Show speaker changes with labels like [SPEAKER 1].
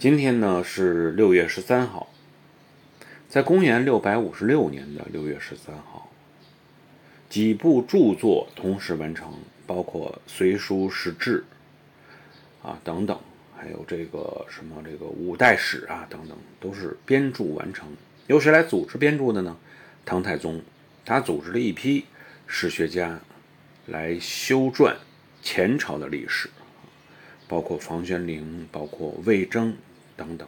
[SPEAKER 1] 今天呢是六月十三号，在公元六百五十六年的六月十三号，几部著作同时完成，包括《隋书史志》啊等等，还有这个什么这个五代史啊等等，都是编著完成。由谁来组织编著的呢？唐太宗，他组织了一批史学家来修撰前朝的历史，包括房玄龄，包括魏征。等等。